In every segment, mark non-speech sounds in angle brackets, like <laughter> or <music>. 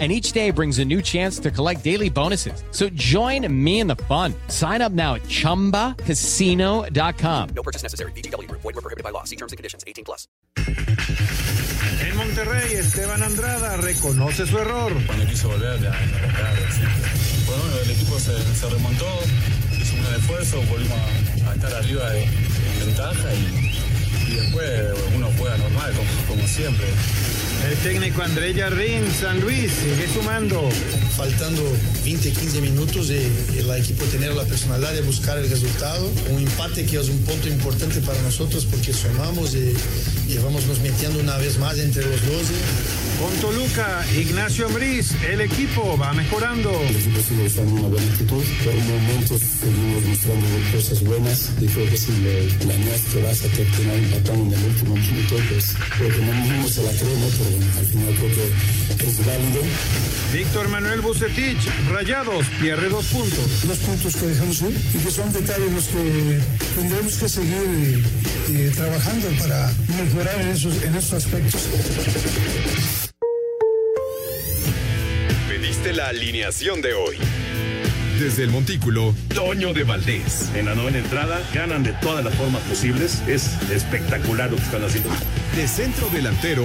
and each day brings a new chance to collect daily bonuses. So join me in the fun. Sign up now at ChumbaCasino.com. No purchase necessary. BGW. Void were prohibited by law. See terms and conditions. 18 plus. En Monterrey, Esteban Andrada reconoce su error. Cuando quiso volver, ya no lo Bueno, el equipo se, se, remontó, hizo un gran esfuerzo, volvimos a, a estar arriba de, de ventaja y, y, después uno juega normal, como, como siempre. El técnico André Jardín, San Luis, sigue sumando. Faltando 20, 15 minutos y, el equipo tener la personalidad de buscar el resultado. Un empate que es un punto importante para nosotros porque sumamos y, y vamos nos metiendo una vez más entre los 12. Con Toluca, Ignacio Ambriz, el equipo va mejorando. El equipo sigue estando en una buena actitud. Por momentos seguimos mostrando cosas buenas. Y creo que si le, la nuestra vas a terminar empatando en el último minuto, pues porque no mismo se la creo, pero al final creo que es válido. Víctor Manuel Bucetich, Rayados, pierde dos puntos. Dos puntos que dejamos ir y que son detalles los que tendremos que seguir eh, trabajando para mejorar en esos, en esos aspectos. Pediste la alineación de hoy. Desde el Montículo, Toño de Valdés. En la novena entrada ganan de todas las formas posibles. Es espectacular lo que están haciendo. De centro delantero,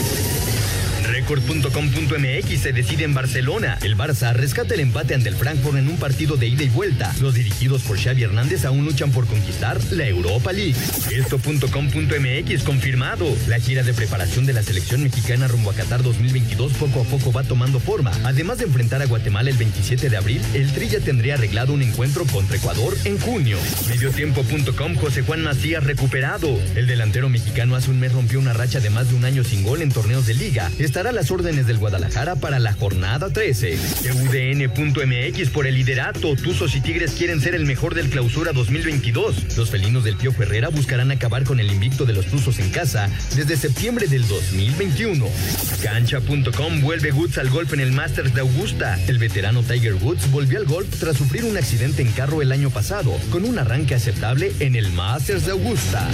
Record.com.mx se decide en Barcelona. El Barça rescata el empate ante el Frankfurt en un partido de ida y vuelta. Los dirigidos por Xavi Hernández aún luchan por conquistar la Europa League. Esto.com.mx confirmado. La gira de preparación de la selección mexicana rumbo a Qatar 2022 poco a poco va tomando forma. Además de enfrentar a Guatemala el 27 de abril, el Trilla tendría arreglado un encuentro contra Ecuador en junio. Mediotiempo.com José Juan Macías recuperado. El delantero mexicano hace un mes rompió una racha de más de un año sin gol en torneos de liga. Estará las órdenes del Guadalajara para la jornada 13. UDN.mx por el liderato. Tuzos y Tigres quieren ser el mejor del clausura 2022. Los felinos del Pío Herrera buscarán acabar con el invicto de los Tuzos en casa desde septiembre del 2021. Cancha.com vuelve Woods al golf en el Masters de Augusta. El veterano Tiger Woods volvió al golf tras sufrir un accidente en carro el año pasado, con un arranque aceptable en el Masters de Augusta.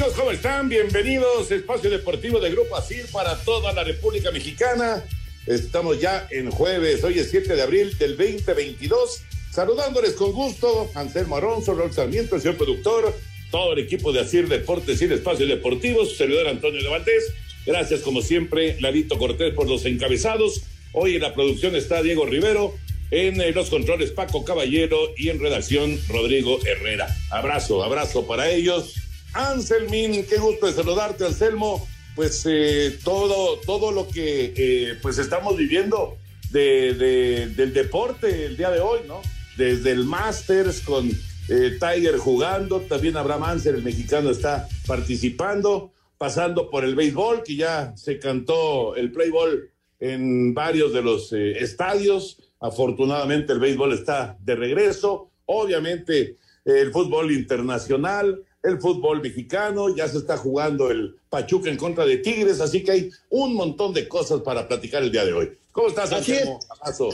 Amigos, ¿cómo están? Bienvenidos. Espacio Deportivo de Grupo ASIR para toda la República Mexicana. Estamos ya en jueves, hoy es 7 de abril del 2022. Saludándoles con gusto, Anselmo Alonso, Raúl Sarmiento, el señor productor, todo el equipo de ASIR Deportes y Espacio Deportivo, su servidor Antonio de. Gracias, como siempre, Ladito Cortés por los encabezados. Hoy en la producción está Diego Rivero, en eh, los controles Paco Caballero y en redacción Rodrigo Herrera. Abrazo, abrazo para ellos. Anselmín, qué gusto de saludarte, Anselmo. Pues eh, todo, todo lo que eh, pues estamos viviendo de, de, del deporte el día de hoy, ¿no? Desde el Masters con eh, Tiger jugando, también Abraham Anser, el mexicano, está participando, pasando por el béisbol, que ya se cantó el playball en varios de los estadios. Afortunadamente el béisbol está de regreso. Obviamente el fútbol internacional, el fútbol mexicano, ya se está jugando el Pachuca en contra de Tigres, así que hay un montón de cosas para platicar el día de hoy. ¿Cómo estás, Así es,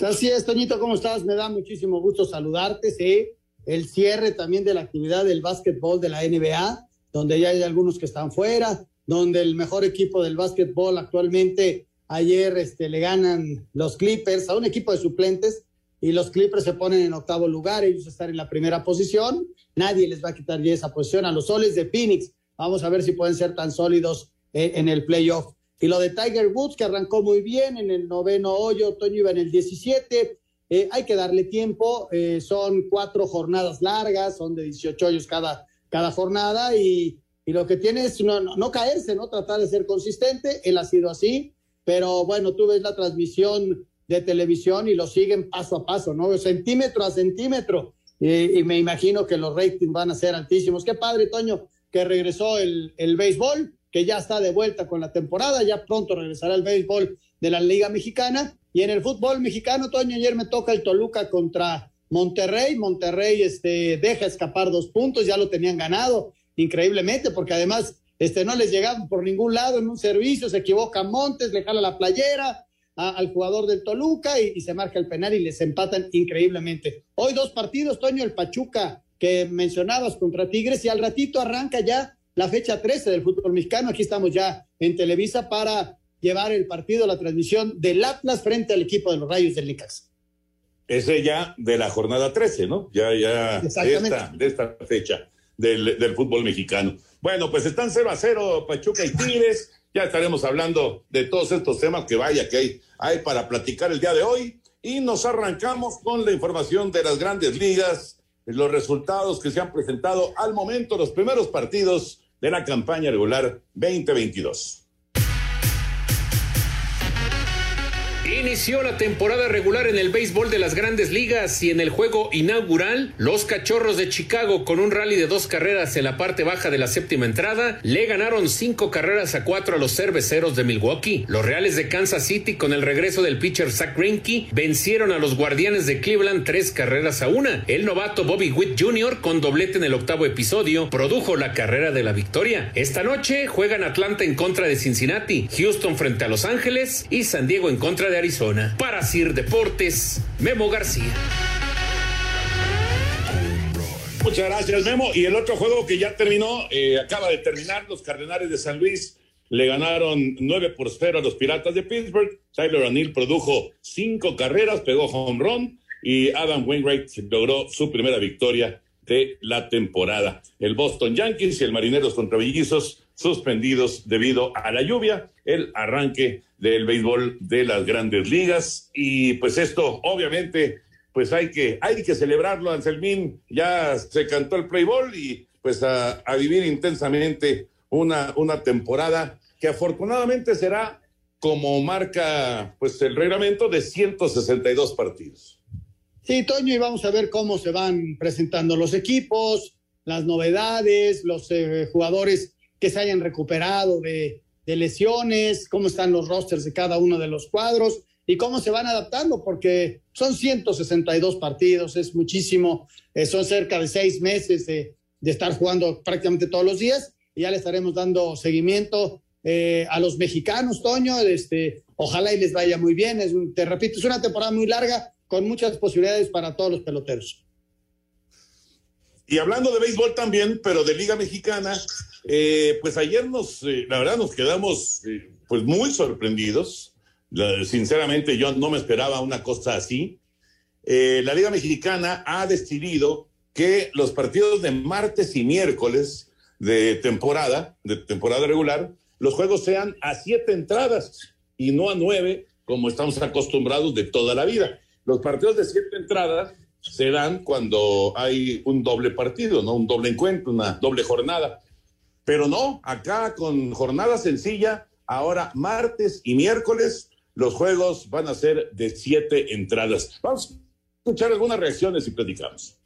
así es, Toñito, ¿cómo estás? Me da muchísimo gusto saludarte, sí. El cierre también de la actividad del básquetbol de la NBA, donde ya hay algunos que están fuera, donde el mejor equipo del básquetbol actualmente ayer este, le ganan los Clippers a un equipo de suplentes y los Clippers se ponen en octavo lugar, ellos están en la primera posición, nadie les va a quitar ya esa posición a los soles de Phoenix. Vamos a ver si pueden ser tan sólidos eh, en el playoff. Y lo de Tiger Woods, que arrancó muy bien en el noveno hoyo, Toño iba en el 17. Eh, hay que darle tiempo, eh, son cuatro jornadas largas, son de 18 hoyos cada, cada jornada y, y lo que tiene es no, caerse, ¿no? Tratar de ser consistente, él ha sido así, pero bueno, tú ves la transmisión de televisión y lo siguen paso a paso, ¿no? Centímetro a centímetro. Y, y me imagino que los ratings van a ser altísimos. Qué padre, Toño, que regresó el, el béisbol, que ya está de vuelta con la temporada, ya pronto regresará el béisbol de la Liga Mexicana. Y en el fútbol mexicano, Toño, ayer me toca el Toluca contra Monterrey. Monterrey este, deja escapar dos puntos, ya lo tenían ganado increíblemente, porque además este, no les llegaban por ningún lado en un servicio, se equivoca Montes, le jala la playera a, al jugador del Toluca y, y, se marca el penal y les empatan increíblemente. Hoy dos partidos, Toño, el Pachuca que mencionabas contra Tigres y al ratito arranca ya la fecha 13 del fútbol mexicano. Aquí estamos ya en Televisa para llevar el partido, la transmisión del Atlas frente al equipo de los Rayos del Nicas. Ese ya de la jornada 13, ¿no? Ya, ya de esta, de esta fecha del, del, fútbol mexicano. Bueno, pues están 0 a 0 Pachuca y Tigres. Ya estaremos hablando de todos estos temas que vaya que hay, hay para platicar el día de hoy. Y nos arrancamos con la información de las grandes ligas, los resultados que se han presentado al momento, los primeros partidos de la campaña regular 2022. Inició la temporada regular en el béisbol de las grandes ligas y en el juego inaugural, los cachorros de Chicago con un rally de dos carreras en la parte baja de la séptima entrada le ganaron cinco carreras a cuatro a los cerveceros de Milwaukee. Los Reales de Kansas City con el regreso del pitcher Zach Greinke vencieron a los Guardianes de Cleveland tres carreras a una. El novato Bobby Witt Jr. con doblete en el octavo episodio produjo la carrera de la victoria. Esta noche juegan Atlanta en contra de Cincinnati, Houston frente a Los Ángeles y San Diego en contra de Arizona. Para Sir Deportes, Memo García. Muchas gracias, Memo. Y el otro juego que ya terminó, eh, acaba de terminar, los Cardenales de San Luis le ganaron 9 por 0 a los Piratas de Pittsburgh. Tyler O'Neill produjo cinco carreras, pegó home run y Adam Wainwright logró su primera victoria de la temporada. El Boston Yankees y el Marineros contra Bellizos suspendidos debido a la lluvia, el arranque del béisbol de las grandes ligas. Y pues esto, obviamente, pues hay que, hay que celebrarlo, Anselmín. Ya se cantó el play ball y pues a, vivir intensamente una, una temporada que afortunadamente será como marca pues el reglamento de 162 partidos. Sí, Toño, y vamos a ver cómo se van presentando los equipos, las novedades, los eh, jugadores que se hayan recuperado de, de, lesiones, cómo están los rosters de cada uno de los cuadros y cómo se van adaptando, porque son 162 partidos, es muchísimo, eh, son cerca de seis meses de, de, estar jugando prácticamente todos los días y ya le estaremos dando seguimiento eh, a los mexicanos, Toño, este, ojalá y les vaya muy bien, es, te repito, es una temporada muy larga con muchas posibilidades para todos los peloteros. Y hablando de béisbol también, pero de Liga Mexicana, eh, pues ayer nos, eh, la verdad, nos quedamos eh, pues muy sorprendidos. Sinceramente, yo no me esperaba una cosa así. La Liga Mexicana ha decidido que los partidos de martes y miércoles de temporada, de temporada regular, los juegos sean a siete entradas y no a nueve, como estamos acostumbrados de toda la vida. Los partidos de siete entradas se dan cuando hay un doble partido, ¿no? Un doble encuentro, una doble jornada. Pero no, acá con jornada sencilla, ahora martes y miércoles, los juegos van a ser de siete entradas. Vamos a escuchar algunas reacciones y platicamos.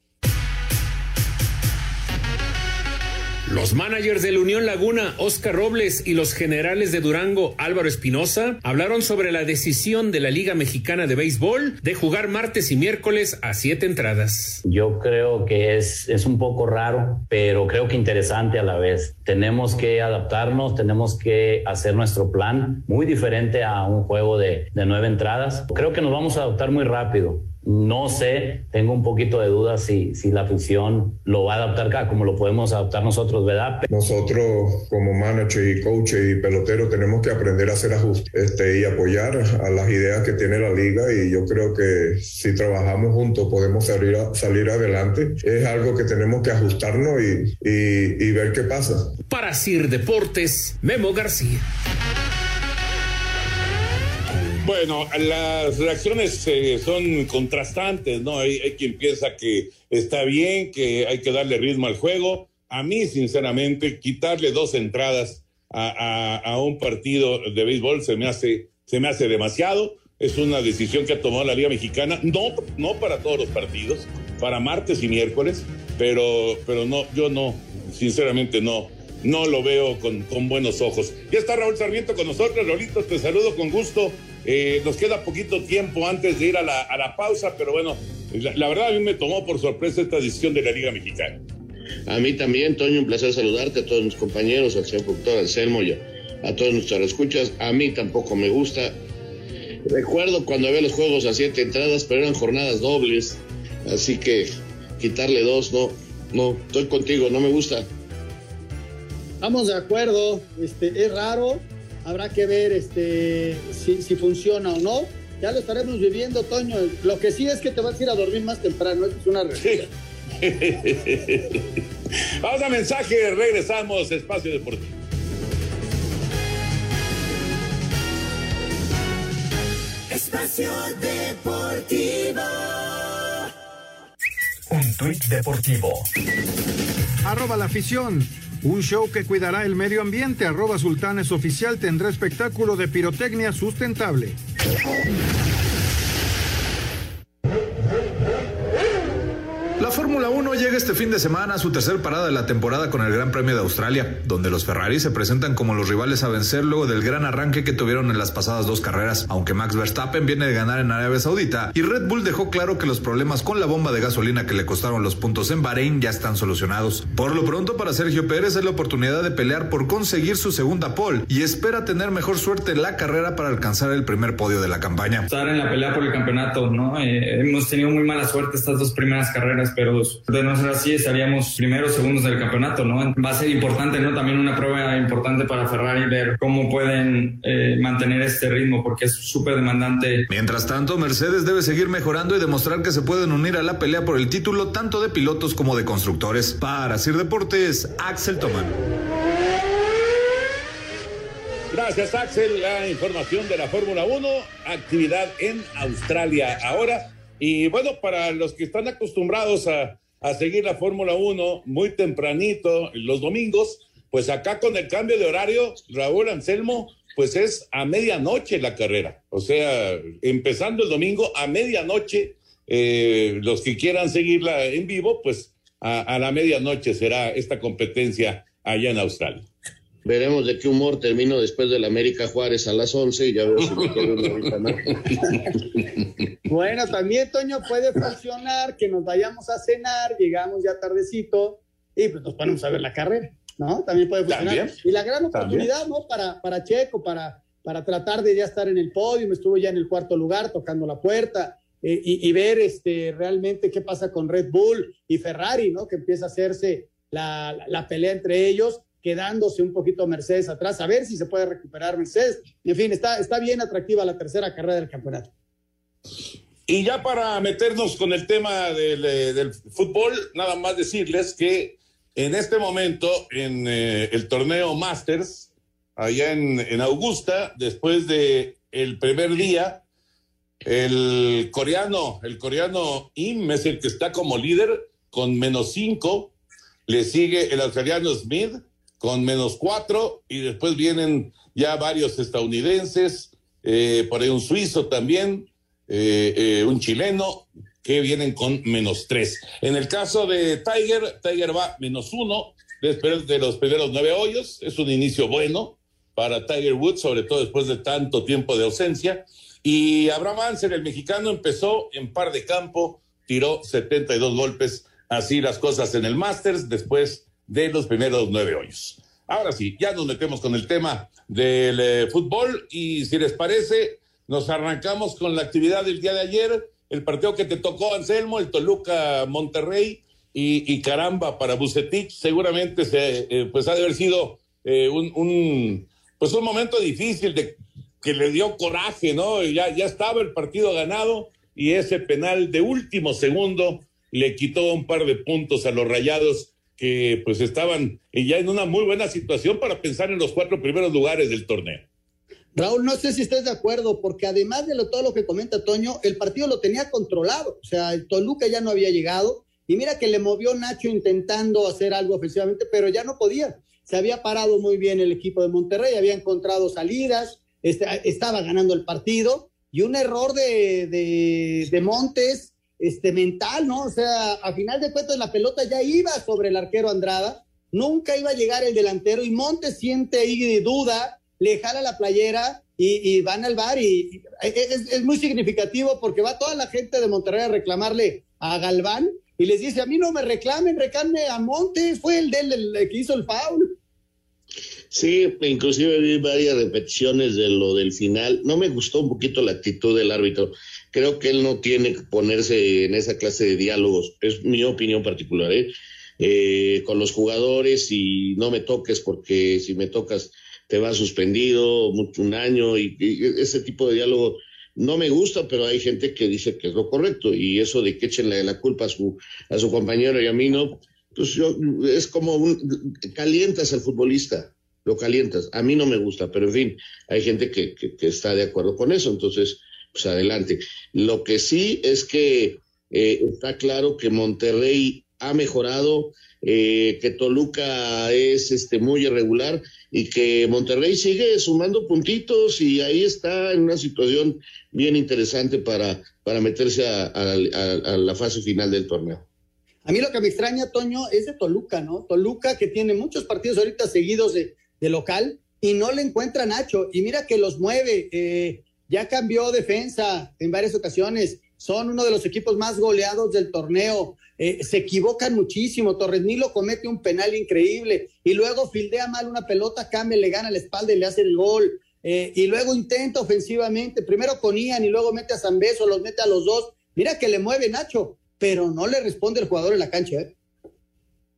Los managers de la Unión Laguna, Oscar Robles, y los generales de Durango, Álvaro Espinosa, hablaron sobre la decisión de la Liga Mexicana de Béisbol de jugar martes y miércoles a siete entradas. Yo creo que es, es un poco raro, pero creo que interesante a la vez. Tenemos que adaptarnos, tenemos que hacer nuestro plan muy diferente a un juego de, de nueve entradas. Creo que nos vamos a adaptar muy rápido. No sé, tengo un poquito de duda si, si la afición lo va a adaptar acá como lo podemos adaptar nosotros, ¿verdad? Nosotros como manager y coach y pelotero tenemos que aprender a hacer ajustes este, y apoyar a las ideas que tiene la liga y yo creo que si trabajamos juntos podemos salir, a, salir adelante. Es algo que tenemos que ajustarnos y, y, y ver qué pasa. Para Sir Deportes, Memo García. Bueno, las reacciones eh, son contrastantes, ¿no? Hay, quien piensa que está bien, que hay que darle ritmo al juego. A mí, sinceramente, quitarle dos entradas a, a, a un partido de béisbol se me hace, se me hace demasiado. Es una decisión que ha tomado la Liga Mexicana, no, no para todos los partidos, para martes y miércoles, pero, pero no, yo no, sinceramente no, no lo veo con, buenos ojos. Ya está Raúl Sarmiento con nosotros, Rolito, te saludo con gusto. Eh, nos queda poquito tiempo antes de ir a la, pausa, pero bueno, la, verdad a mí me tomó por sorpresa esta decisión de la Liga Mexicana. A mí también, Toño, un placer saludarte a todos mis compañeros, al señor productor Anselmo y a todos nuestros escuchas. A mí tampoco me gusta. Recuerdo cuando había los juegos a siete entradas, pero eran jornadas dobles, así que quitarle dos, no, no, estoy contigo, no me gusta. Estamos de acuerdo, este, es raro, habrá que ver este, si, si, funciona o no. Ya lo estaremos viviendo, Toño. Lo que sí es que te vas a ir a dormir más temprano, es una realidad. <laughs> Vamos a mensaje, regresamos, Espacio Deportivo. Espacio Deportivo. Un tuit deportivo. Arroba la afición. Un show que cuidará el medio ambiente. Arroba Sultanes Oficial tendrá espectáculo de pirotecnia sustentable. La Fórmula 1 llega este fin de semana a su tercer parada de la temporada con el Gran Premio de Australia, donde los Ferrari se presentan como los rivales a vencer luego del gran arranque que tuvieron en las pasadas dos carreras, aunque Max Verstappen viene de ganar en Arabia Saudita y Red Bull dejó claro que los problemas con la bomba de gasolina que le costaron los puntos en Bahrein ya están solucionados. Por lo pronto para Sergio Pérez es la oportunidad de pelear por conseguir su segunda pole y espera tener mejor suerte en la carrera para alcanzar el primer podio de la campaña. Estar en la pelea por el campeonato, ¿no? Eh, hemos tenido muy mala suerte estas dos primeras carreras, pero de no ser así estaríamos primeros, segundos del campeonato, ¿no? Va a ser importante, ¿no? También una prueba importante para Ferrari ver cómo pueden eh, mantener este ritmo porque es súper demandante. Mientras tanto, Mercedes debe seguir mejorando y demostrar que se pueden unir a la pelea por el título tanto de pilotos como de constructores. Para Sir Deportes, Axel Toman. Gracias, Axel. La información de la Fórmula 1, actividad en Australia ahora. Y bueno, para los que están acostumbrados a, a seguir la Fórmula 1 muy tempranito los domingos, pues acá con el cambio de horario, Raúl Anselmo, pues es a medianoche la carrera. O sea, empezando el domingo a medianoche, eh, los que quieran seguirla en vivo, pues a, a la medianoche será esta competencia allá en Australia. Veremos de qué humor termino después del América Juárez a las 11 y ya veo si me quedo una horita más. <laughs> Bueno, también, Toño, puede funcionar que nos vayamos a cenar, llegamos ya tardecito y pues nos ponemos a ver la carrera, ¿no? También puede funcionar. ¿También? Y la gran oportunidad, ¿no? Para, para Checo, para, para tratar de ya estar en el podio, estuvo ya en el cuarto lugar tocando la puerta. Eh, y, y, ver este, realmente qué pasa con Red Bull y Ferrari, ¿no? Que empieza a hacerse la, la, la pelea entre ellos quedándose un poquito Mercedes atrás, a ver si se puede recuperar Mercedes. En fin, está, está bien atractiva la tercera carrera del campeonato. Y ya para meternos con el tema del, del fútbol, nada más decirles que en este momento, en eh, el torneo Masters, allá en, en Augusta, después de primer día, el coreano, el coreano Im es el que está como líder con menos cinco, le sigue el australiano Smith con menos cuatro y después vienen ya varios estadounidenses, eh, por ahí un suizo también, eh, eh, un chileno, que vienen con menos tres. En el caso de Tiger, Tiger va menos uno después de los primeros nueve hoyos, es un inicio bueno para Tiger Woods, sobre todo después de tanto tiempo de ausencia. Y Abraham Anser, el mexicano, empezó en par de campo, tiró 72 golpes, así las cosas en el Masters, después de los primeros nueve hoyos. Ahora sí, ya nos metemos con el tema del eh, fútbol y si les parece, nos arrancamos con la actividad del día de ayer, el partido que te tocó, Anselmo, el Toluca Monterrey y, caramba para Bucetich, seguramente se, eh, pues ha de haber sido eh, un, pues un momento difícil que le dio coraje, ¿no? Ya, ya estaba el partido ganado y ese penal de último segundo le quitó un par de puntos a los rayados que pues estaban ya en una muy buena situación para pensar en los cuatro primeros lugares del torneo. Raúl, no sé si estés de acuerdo, porque además de lo, todo lo que comenta Toño, el partido lo tenía controlado. O sea, el Toluca ya no había llegado. Y mira que le movió Nacho intentando hacer algo ofensivamente, pero ya no podía. Se había parado muy bien el equipo de Monterrey, había encontrado salidas, este, estaba ganando el partido. Y un error de, de, de Montes, este, mental, ¿no? O sea, a final de cuentas la pelota ya iba sobre el arquero Andrada, nunca iba a llegar el delantero y Montes siente ahí duda, le jala la playera y, van al bar y, es, muy significativo porque va toda la gente de Monterrey a reclamarle a Galván y les dice, a mí no me reclamen, reclame a Montes, fue el del que hizo el foul. Sí, inclusive vi varias repeticiones de lo del final. No me gustó un poquito la actitud del árbitro. Creo que él no tiene que ponerse en esa clase de diálogos. Es mi opinión particular, ¿eh? Eh, con los jugadores y no me toques porque si me tocas te va suspendido un año y, ese tipo de diálogo no me gusta, pero hay gente que dice que es lo correcto y eso de que echenle la culpa a su, a su compañero y a mí no, pues yo, es como un, calientas al futbolista, lo calientas. A mí no me gusta, pero en fin, hay gente que, que, está de acuerdo con eso, entonces, pues adelante. Lo que sí es que eh, está claro que Monterrey ha mejorado, eh, que Toluca es este muy irregular y que Monterrey sigue sumando puntitos y ahí está en una situación bien interesante para, para meterse a, la fase final del torneo. A mí lo que me extraña, Toño, es de Toluca, ¿no? Toluca que tiene muchos partidos ahorita seguidos de, local y no le encuentra Nacho. Y mira que los mueve, eh, ya cambió defensa en varias ocasiones, son uno de los equipos más goleados del torneo. Eh, se equivocan muchísimo. Torres Nilo comete un penal increíble y luego fildea mal una pelota, Came le gana la espalda y le hace el gol. Eh, y luego intenta ofensivamente, primero con Ian y luego mete a San Beso, los mete a los dos. Mira que le mueve Nacho, pero no le responde el jugador en la cancha. ¿eh?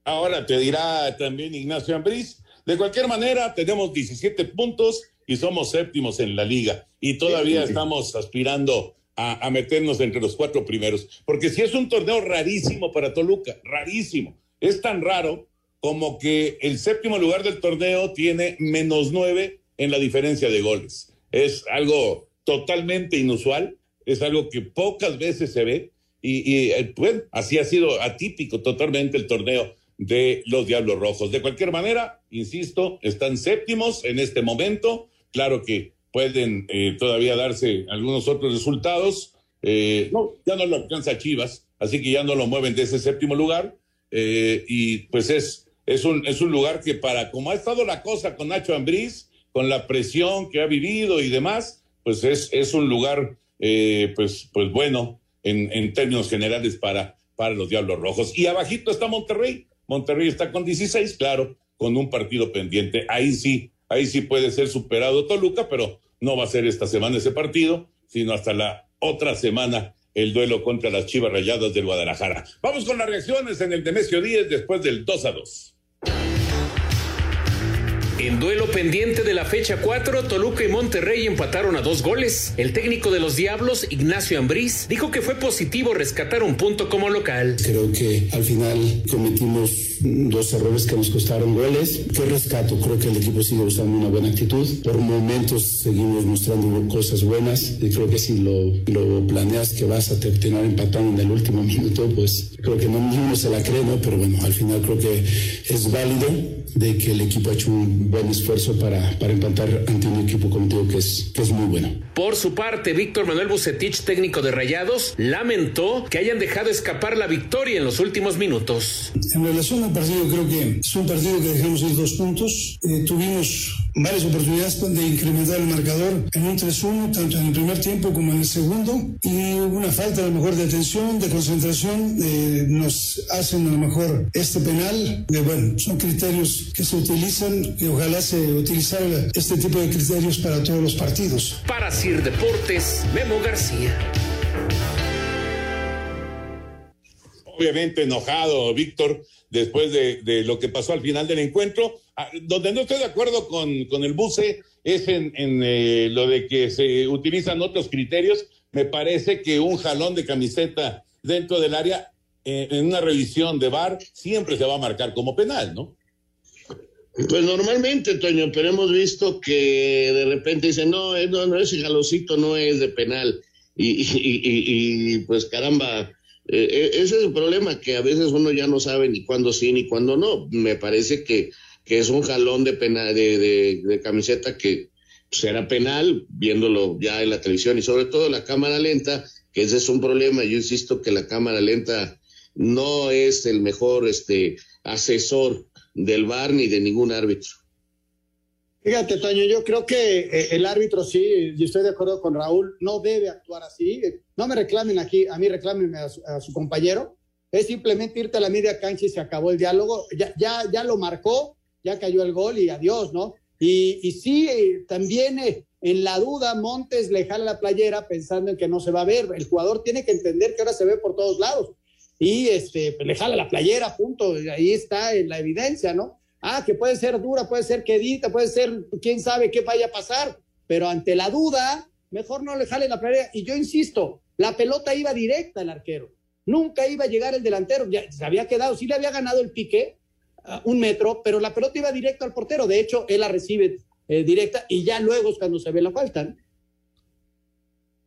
Ahora te dirá también Ignacio Ambriz. De cualquier manera, tenemos 17 puntos y somos séptimos en la liga y todavía estamos aspirando a, meternos entre los cuatro primeros. Porque si es un torneo rarísimo para Toluca, rarísimo. Es tan raro como que el séptimo lugar del torneo tiene menos nueve en la diferencia de goles. Es algo totalmente inusual, es algo que pocas veces se ve y, eh, bueno, así ha sido atípico totalmente el torneo de los Diablos Rojos. De cualquier manera, insisto, están séptimos en este momento. Claro que pueden eh, todavía darse algunos otros resultados. Eh, no, ya no lo alcanza Chivas, así que ya no lo mueven de ese séptimo lugar. Eh, y pues es, es, un, es un lugar que para, como ha estado la cosa con Nacho Ambriz, con la presión que ha vivido y demás, pues es, es un lugar pues, pues bueno en, en términos generales para, para los Diablos Rojos. Y abajito está Monterrey. Monterrey está con 16, claro, con un partido pendiente. Ahí sí, ahí sí puede ser superado Toluca, pero no va a ser esta semana ese partido, sino hasta la otra semana el duelo contra las Chivas Rayadas del Guadalajara. Vamos con las reacciones en el Demesio 10 después del 2 a 2. En duelo pendiente de la fecha 4, Toluca y Monterrey empataron a dos goles. El técnico de los Diablos, Ignacio Ambriz, dijo que fue positivo rescatar un punto como local. Creo que al final cometimos dos errores que nos costaron goles. ¿Qué rescato? Creo que el equipo sigue usando una buena actitud. Por momentos seguimos mostrando cosas buenas y creo que si lo, lo planeas que vas a terminar empatando en el último <laughs> minuto, pues creo que no ninguno se la cree, ¿no? Pero bueno, al final creo que es válido de que el equipo ha hecho un buen esfuerzo para, para empatar ante un equipo contigo que es, que es muy bueno. Por su parte, Víctor Manuel Bucetich, técnico de Rayados, lamentó que hayan dejado escapar la victoria en los últimos minutos. En relación al partido, creo que es un partido que dejamos ir dos puntos. Eh, tuvimos varias oportunidades de incrementar el marcador en un 3-1, tanto en el primer tiempo como en el segundo, y una falta a lo mejor de atención, de concentración, eh, nos hacen a lo mejor este penal, de, bueno, son criterios que se utilizan y ojalá se utilizara este tipo de criterios para todos los partidos. Para Deportes, Memo García. Obviamente enojado, Víctor, después de, lo que pasó al final del encuentro. Ah, donde no estoy de acuerdo con, el buce es en, eh, lo de que se utilizan otros criterios. Me parece que un jalón de camiseta dentro del área, eh, en una revisión de VAR, siempre se va a marcar como penal, ¿no? Pues normalmente, Toño, pero hemos visto que de repente dicen, no, eh, no, ese jalocito no es de penal. Y, y, pues caramba, eh, eh, ese es el problema, que a veces uno ya no sabe ni cuándo sí ni cuándo no. Me parece que, que es un jalón de, penal, de, de, camiseta que será penal, viéndolo ya en la televisión y sobre todo la cámara lenta, que ese es un problema. Yo insisto que la cámara lenta no es el mejor este, asesor del VAR ni de ningún árbitro. Fíjate, Toño, yo creo que eh, el árbitro sí, y estoy de acuerdo con Raúl, no debe actuar así. No me reclamen aquí, a mí reclámenme a su, compañero. Es simplemente irte a la media cancha y se acabó el diálogo. Ya, ya, ya lo marcó, ya cayó el gol y adiós, ¿no? Y, y sí, eh, también eh, en la duda, Montes le jala la playera pensando en que no se va a ver. El jugador tiene que entender que ahora se ve por todos lados y este, pues le jala la playera, punto. Ahí está la evidencia, ¿no? Ah, que puede ser dura, puede ser quedita, puede ser quién sabe qué vaya a pasar, pero ante la duda, mejor no le jale la playera. Y yo insisto, la pelota iba directa al arquero, nunca iba a llegar el delantero, ya se había quedado, sí le había ganado el pique, uh, un metro, pero la pelota iba directo al portero. De hecho, él la recibe eh, directa y ya luego es cuando se ve la falta.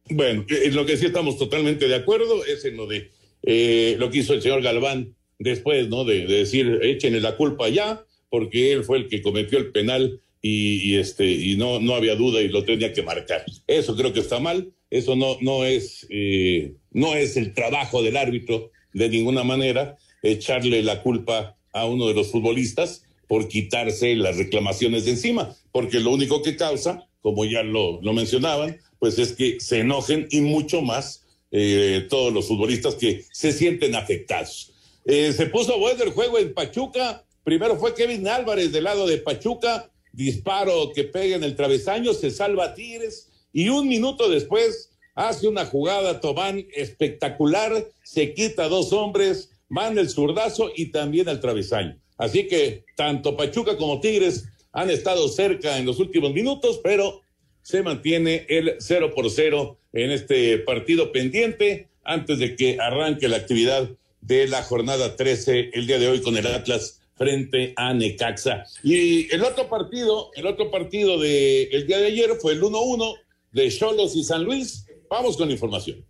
Bueno, en lo que sí estamos totalmente de acuerdo es en lo de eh, lo que hizo el señor Galván después, ¿no? De, decir, échenle la culpa ya, porque él fue el que cometió el penal y, este, y no, no había duda y lo tenía que marcar. Eso creo que está mal, eso no, no, es, eh, no es el trabajo del árbitro de ninguna manera, echarle la culpa a uno de los futbolistas por quitarse las reclamaciones de encima, porque lo único que causa, como ya lo, lo mencionaban, pues es que se enojen y mucho más eh, todos los futbolistas que se sienten afectados. Eh, se puso bueno el juego en Pachuca. Primero fue Kevin Álvarez del lado de Pachuca, disparo que pega en el travesaño, se salva a Tigres y un minuto después hace una jugada Tobán espectacular, se quita dos hombres, van el zurdazo y también al travesaño. Así que tanto Pachuca como Tigres han estado cerca en los últimos minutos, pero se mantiene el 0 por 0 en este partido pendiente antes de que arranque la actividad de la jornada 13 el día de hoy con el Atlas frente a Necaxa. Y el otro partido, el otro partido del el día de ayer fue el 1-1 de Cholos y San Luis. Vamos con información.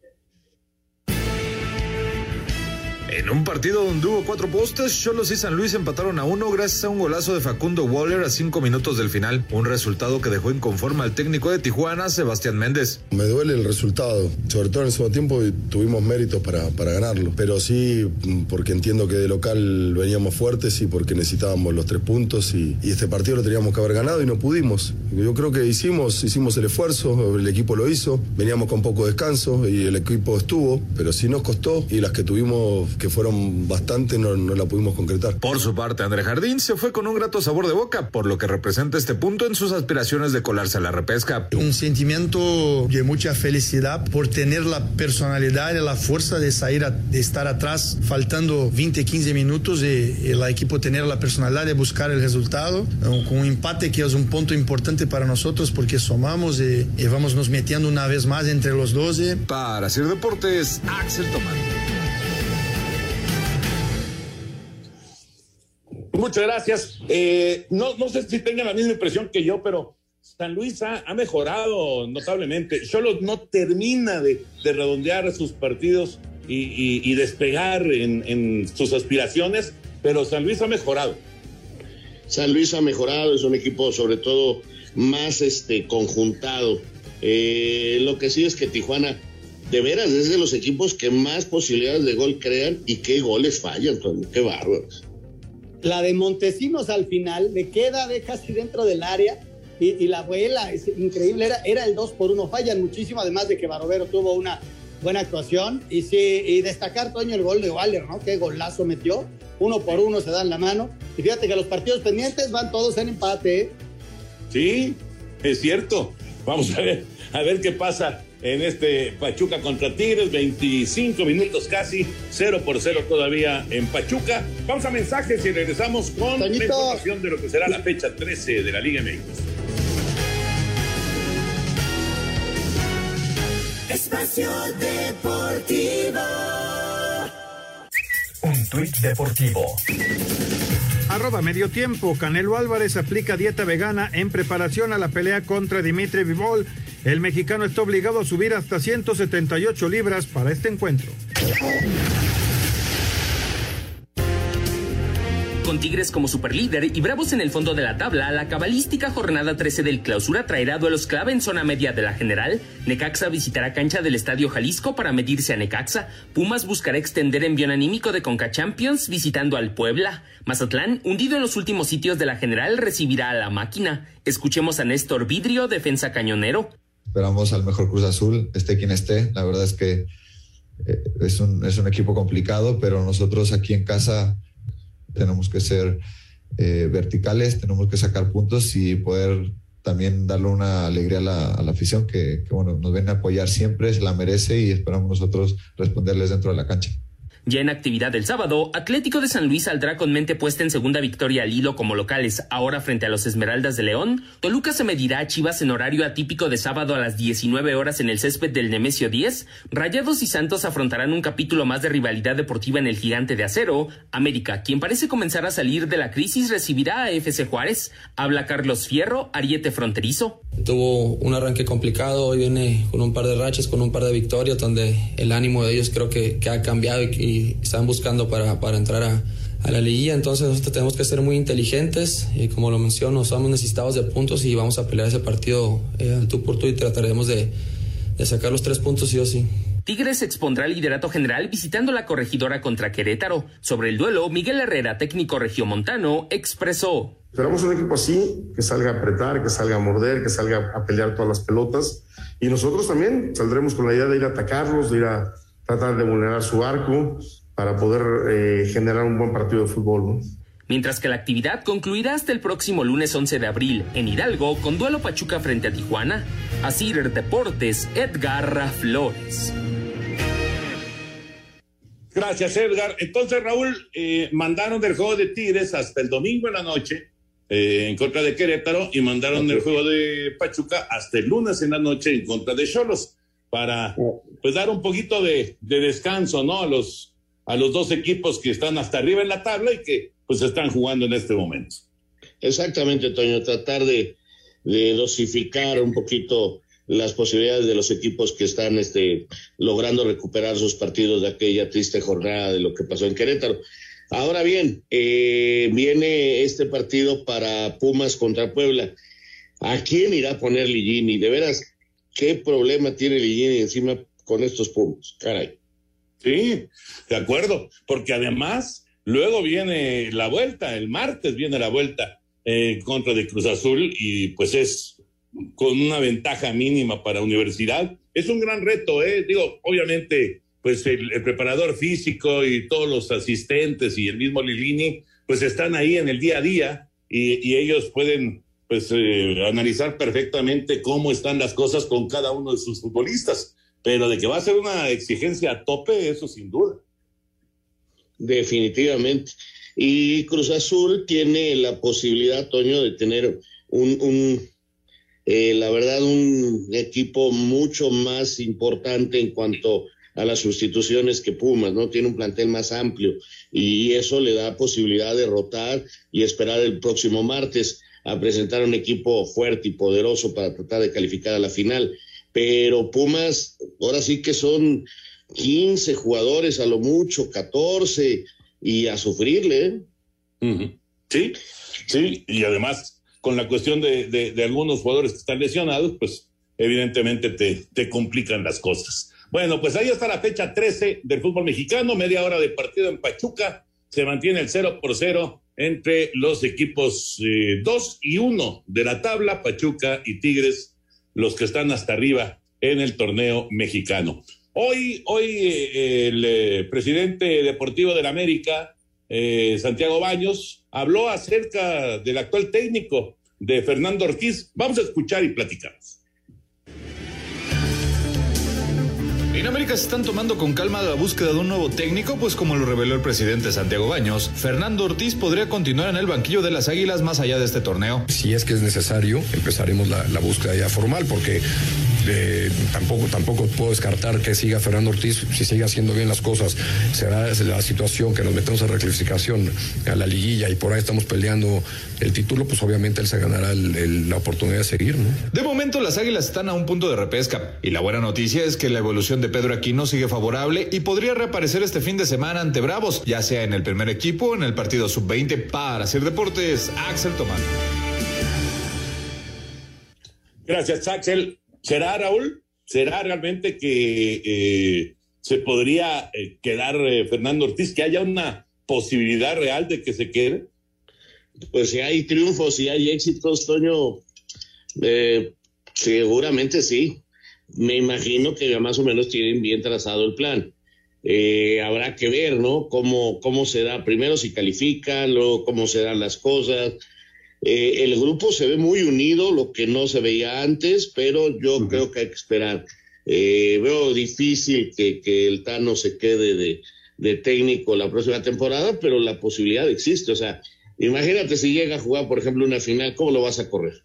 En un partido donde hubo cuatro postes, Cholos y San Luis empataron a uno gracias a un golazo de Facundo Waller a cinco minutos del final, un resultado que dejó inconforme al técnico de Tijuana, Sebastián Méndez. Me duele el resultado, sobre todo en el segundo tiempo tuvimos méritos para, para ganarlo, pero sí porque entiendo que de local veníamos fuertes y porque necesitábamos los tres puntos y, este partido lo teníamos que haber ganado y no pudimos. Yo creo que hicimos, hicimos el esfuerzo, el equipo lo hizo, veníamos con poco descanso y el equipo estuvo, pero sí nos costó y las que tuvimos que fueron bastante, no, no la pudimos concretar. Por su parte, André Jardín se fue con un grato sabor de boca, por lo que representa este punto en sus aspiraciones de colarse a la repesca. Un sentimiento de mucha felicidad por tener la personalidad y la fuerza de salir, a, de estar atrás, faltando 20, 15 minutos y, el equipo tener la personalidad de buscar el resultado, con un empate que es un punto importante para nosotros porque somamos y, y vamos nos metiendo una vez más entre los 12. Para hacer deportes, Axel Tomás. Muchas gracias. Eh, no, no sé si tengan la misma impresión que yo, pero San Luis ha, mejorado notablemente. Solo no termina de, redondear sus partidos y, despegar en, sus aspiraciones, pero San Luis ha mejorado. San Luis ha mejorado, es un equipo sobre todo más este, conjuntado. Eh, lo que sí es que Tijuana, de veras, es de los equipos que más posibilidades de gol crean y qué goles fallan, qué bárbaros la de Montesinos al final le queda de casi dentro del área y, la abuela es increíble, era, era el 2 por 1, fallan muchísimo, además de que Barovero tuvo una buena actuación y sí, y destacar Toño el gol de Waller, ¿no? Qué golazo metió, uno por uno se dan la mano y fíjate que los partidos pendientes van todos en empate. ¿eh? Sí, es cierto. Vamos a ver, a ver qué pasa en este Pachuca contra Tigres, 25 minutos casi, 0 por 0 todavía en Pachuca. Vamos a mensajes y regresamos con la información de lo que será la fecha 13 de la Liga MX. Espacio Deportivo. Un tuit deportivo Arroba medio tiempo. Canelo Álvarez aplica dieta vegana en preparación a la pelea contra Dimitri Vivol. El mexicano está obligado a subir hasta 178 libras para este encuentro. Con Tigres como superlíder y Bravos en el fondo de la tabla, la cabalística jornada 13 del clausura traerá duelos clave en zona media de la general. Necaxa visitará cancha del Estadio Jalisco para medirse a Necaxa. Pumas buscará extender envío anímico de Conca Champions visitando al Puebla. Mazatlán, hundido en los últimos sitios de la general, recibirá a la máquina. Escuchemos a Néstor Vidrio, defensa cañonero. Esperamos al mejor Cruz Azul, esté quien esté. La verdad es que eh, es, un, es un equipo complicado, pero nosotros aquí en casa tenemos que ser eh, verticales, tenemos que sacar puntos y poder también darle una alegría a la, a la afición que, que, bueno, nos viene a apoyar siempre, se la merece y esperamos nosotros responderles dentro de la cancha. Ya en actividad el sábado, Atlético de San Luis saldrá con mente puesta en segunda victoria al hilo como locales, ahora frente a los Esmeraldas de León. Toluca se medirá a Chivas en horario atípico de sábado a las 19 horas en el césped del Nemesio 10. Rayados y Santos afrontarán un capítulo más de rivalidad deportiva en el gigante de acero. América, quien parece comenzar a salir de la crisis, recibirá a FC Juárez. Habla Carlos Fierro, ariete fronterizo. Tuvo un arranque complicado, hoy viene con un par de rachas, con un par de victorias, donde el ánimo de ellos creo que, ha cambiado y están buscando para, para entrar a, a, la liguilla. Entonces nosotros tenemos que ser muy inteligentes y como lo menciono, estamos necesitados de puntos y vamos a pelear ese partido eh, al tú por tú y trataremos de, de sacar los tres puntos sí o sí. Tigres expondrá el liderato general visitando la corregidora contra Querétaro. Sobre el duelo, Miguel Herrera, técnico regiomontano, expresó. Esperamos un equipo así, que salga a apretar, que salga a morder, que salga a pelear todas las pelotas. Y nosotros también saldremos con la idea de ir a atacarlos, de ir a tratar de vulnerar su arco para poder eh, generar un buen partido de fútbol. ¿no? Mientras que la actividad concluirá hasta el próximo lunes 11 de abril en Hidalgo con duelo Pachuca frente a Tijuana. Asir Deportes, Edgar Flores. Gracias, Edgar. Entonces, Raúl, eh, mandaron el juego de Tigres hasta el domingo en la noche eh, en contra de Querétaro y mandaron el juego de Pachuca hasta el lunes en la noche en contra de Cholos para pues dar un poquito de, de, descanso, ¿no? A los, a los dos equipos que están hasta arriba en la tabla y que pues están jugando en este momento. Exactamente, Toño, tratar de, de dosificar un poquito las posibilidades de los equipos que están este, logrando recuperar sus partidos de aquella triste jornada de lo que pasó en Querétaro. Ahora bien, eh, viene este partido para Pumas contra Puebla. ¿A quién irá a poner Ligini? De veras, ¿qué problema tiene Ligini encima con estos Pumas? Caray. Sí, de acuerdo, porque además luego viene la vuelta, el martes viene la vuelta en contra de Cruz Azul y pues es con una ventaja mínima para universidad. Es un gran reto, ¿eh? Digo, obviamente, pues el, preparador físico y todos los asistentes y el mismo Lilini, pues están ahí en el día a día y ellos pueden, pues, eh, analizar perfectamente cómo están las cosas con cada uno de sus futbolistas. Pero de que va a ser una exigencia a tope, eso sin duda. Definitivamente. Y Cruz Azul tiene la posibilidad, Toño, de tener un, un eh, la verdad, un equipo mucho más importante en cuanto a las sustituciones que Pumas, ¿no? Tiene un plantel más amplio y eso le da posibilidad de rotar y esperar el próximo martes a presentar un equipo fuerte y poderoso para tratar de calificar a la final. Pero Pumas, ahora sí que son 15 jugadores a lo mucho, 14 y a sufrirle. ¿eh? Sí, sí, y además con la cuestión de, de, de, algunos jugadores que están lesionados, pues evidentemente te, te, complican las cosas. Bueno, pues ahí está la fecha 13 del fútbol mexicano, media hora de partido en Pachuca, se mantiene el 0 por 0 entre los equipos 2 eh, y 1 de la tabla, Pachuca y Tigres, los que están hasta arriba en el torneo mexicano. Hoy, hoy eh, el eh, presidente deportivo de la América, Santiago Baños, habló acerca del actual técnico de Fernando Ortiz. Vamos a escuchar y platicamos. En América se están tomando con calma la búsqueda de un nuevo técnico, pues como lo reveló el presidente Santiago Baños, Fernando Ortiz podría continuar en el banquillo de las Águilas más allá de este torneo. Si es que es necesario, empezaremos la, la búsqueda ya formal, porque eh, tampoco, tampoco puedo descartar que siga Fernando Ortiz si sigue haciendo bien las cosas. Será la situación que nos metemos a reclasificación a la liguilla y por ahí estamos peleando el título, pues obviamente él se ganará la oportunidad de seguir. ¿no? De momento las Águilas están a un punto de repesca y la buena noticia es que la evolución de Pedro Aquino sigue favorable y podría reaparecer este fin de semana ante Bravos, ya sea en el primer equipo o en el partido sub-20 para hacer deportes. Axel Tomás. Gracias, Axel. ¿Será, Raúl? ¿Será realmente que eh, se podría eh, quedar eh, Fernando Ortiz, que haya una posibilidad real de que se quede? Pues si hay triunfos, si hay éxitos, Toño, seguramente sí. Me imagino que ya más o menos tienen bien trazado el plan. habrá que ver, ¿no? Cómo, cómo se da, primero si califican, luego cómo se dan las cosas, eh, el grupo se ve muy unido, lo que no se veía antes, pero yo creo que hay que esperar. Eh, veo difícil que, el Tano se quede de, técnico la próxima temporada, pero la posibilidad existe. O sea, imagínate si llega a jugar, por ejemplo, una final, ¿cómo lo vas a correr?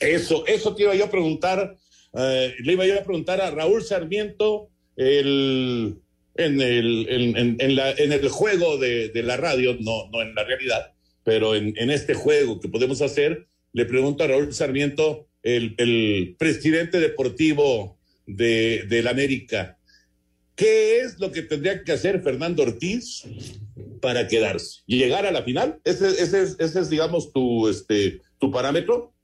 Eso, eso te iba yo a preguntar, eh, le iba yo a preguntar a Raúl Sarmiento el, en, el, en, la, en el juego de, de la radio, no, no en la realidad pero en, este juego que podemos hacer, le pregunto a Raúl Sarmiento, el, presidente deportivo de, la América, ¿qué es lo que tendría que hacer Fernando Ortiz para quedarse? ¿Y llegar a la final? ¿Ese, ese, ese es, digamos, tu, este, tu parámetro?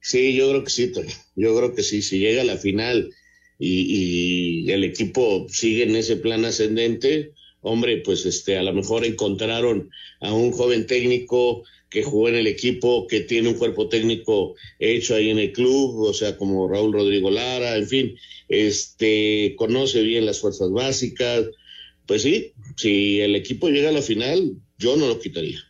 Sí, yo creo que sí, yo creo que sí, si llega a la final y, y el equipo sigue en ese plan ascendente, hombre, pues este, a lo mejor encontraron a un joven técnico que jugó en el equipo, que tiene un cuerpo técnico hecho ahí en el club, o sea, como Raúl Rodrigo Lara, en fin, este, conoce bien las fuerzas básicas. Pues sí, si el equipo llega a la final, yo no lo quitaría.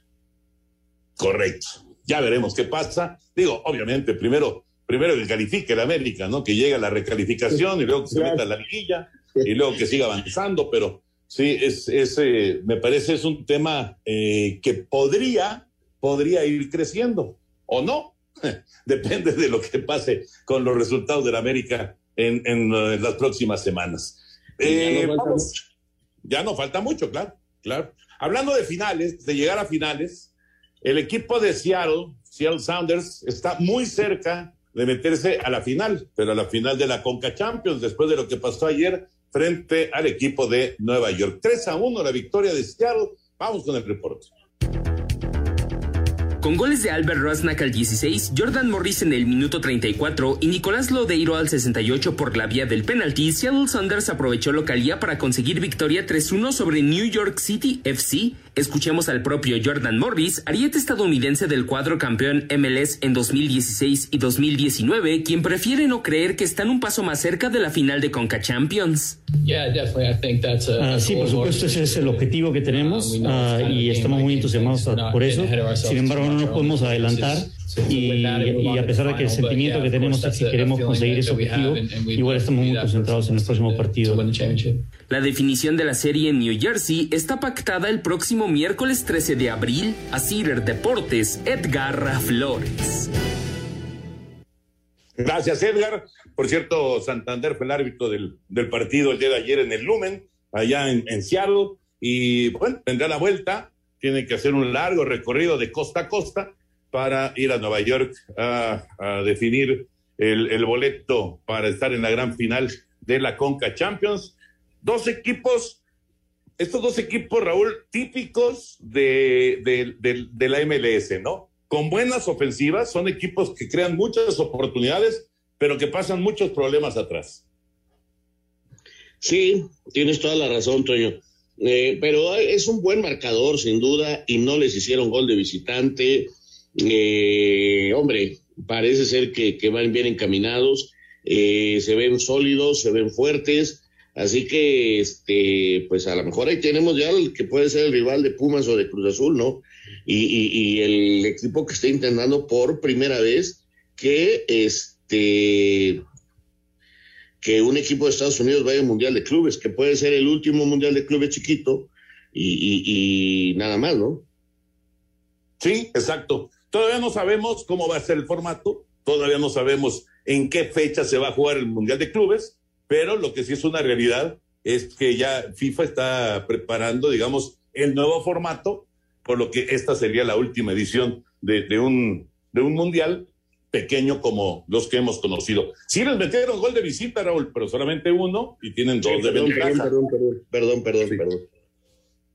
Correcto. Ya veremos qué pasa. Digo, obviamente, primero, primero que califique el América, ¿no? Que llegue a la recalificación y luego que se meta a la liguilla y luego que siga avanzando, pero Sí, es, es eh, me parece es un tema eh, que podría, podría ir creciendo o no. <laughs> Depende de lo que pase con los resultados de la América en, en, eh, las próximas semanas. ya, no vamos, ya no falta mucho, claro, claro. Hablando de finales, de llegar a finales, el equipo de Seattle, Seattle Sounders, está muy cerca de meterse a la final, pero a la final de la Conca Champions, después de lo que pasó ayer frente al equipo de Nueva York. 3 a 1 la victoria de Seattle. Vamos con el reporte. Con goles de Albert Rosnack al 16, Jordan Morris en el minuto 34 y Nicolás Lodeiro al 68 por la vía del penalti, Seattle Saunders aprovechó localía para conseguir victoria 3-1 sobre New York City FC Escuchemos al propio Jordan Morris, ariete estadounidense del cuadro campeón MLS en 2016 y 2019, quien prefiere no creer que están un paso más cerca de la final de Conca Champions. Ah, sí, por supuesto, ese es el objetivo que tenemos uh, ah, y estamos muy entusiasmados por eso. Sin embargo, no nos podemos adelantar y, a pesar de que el sentimiento que tenemos es que queremos conseguir ese objetivo, igual estamos muy concentrados en el próximo partido. La definición de la serie en New Jersey está pactada el próximo miércoles 13 de abril a Cider Deportes, Edgar Flores. Gracias, Edgar. Por cierto, Santander fue el árbitro del, partido el día de ayer en el Lumen, allá en, en Seattle. Y bueno, tendrá la vuelta. Tiene que hacer un largo recorrido de costa a costa para ir a Nueva York a, definir el, boleto para estar en la gran final de la Conca Champions. Dos equipos, estos dos equipos, Raúl, típicos de, la MLS, ¿no? Con buenas ofensivas, son equipos que crean muchas oportunidades, pero que pasan muchos problemas atrás. Sí, tienes toda la razón, Toño. Eh, pero es un buen marcador, sin duda, y no les hicieron gol de visitante eh, hombre, parece ser que, van bien encaminados, eh, se ven sólidos, se ven fuertes, así que, este, pues a lo mejor ahí tenemos ya el que puede ser el rival de Pumas o de Cruz Azul, ¿no? Y, el equipo que está intentando por primera vez que, este, que un equipo de Estados Unidos vaya al Mundial de Clubes, que puede ser el último Mundial de Clubes chiquito y, y nada más, ¿no? Sí, exacto. Todavía no sabemos cómo va a ser el formato, todavía no sabemos en qué fecha se va a jugar el Mundial de Clubes, pero lo que sí es una realidad es que ya FIFA está preparando, digamos, el nuevo formato, por lo que esta sería la última edición de, un, de un Mundial pequeño como los que hemos conocido. Sí les metieron gol de visita, Raúl, pero solamente uno y tienen dos de ventaja. Perdón, perdón, perdón, perdón, perdón.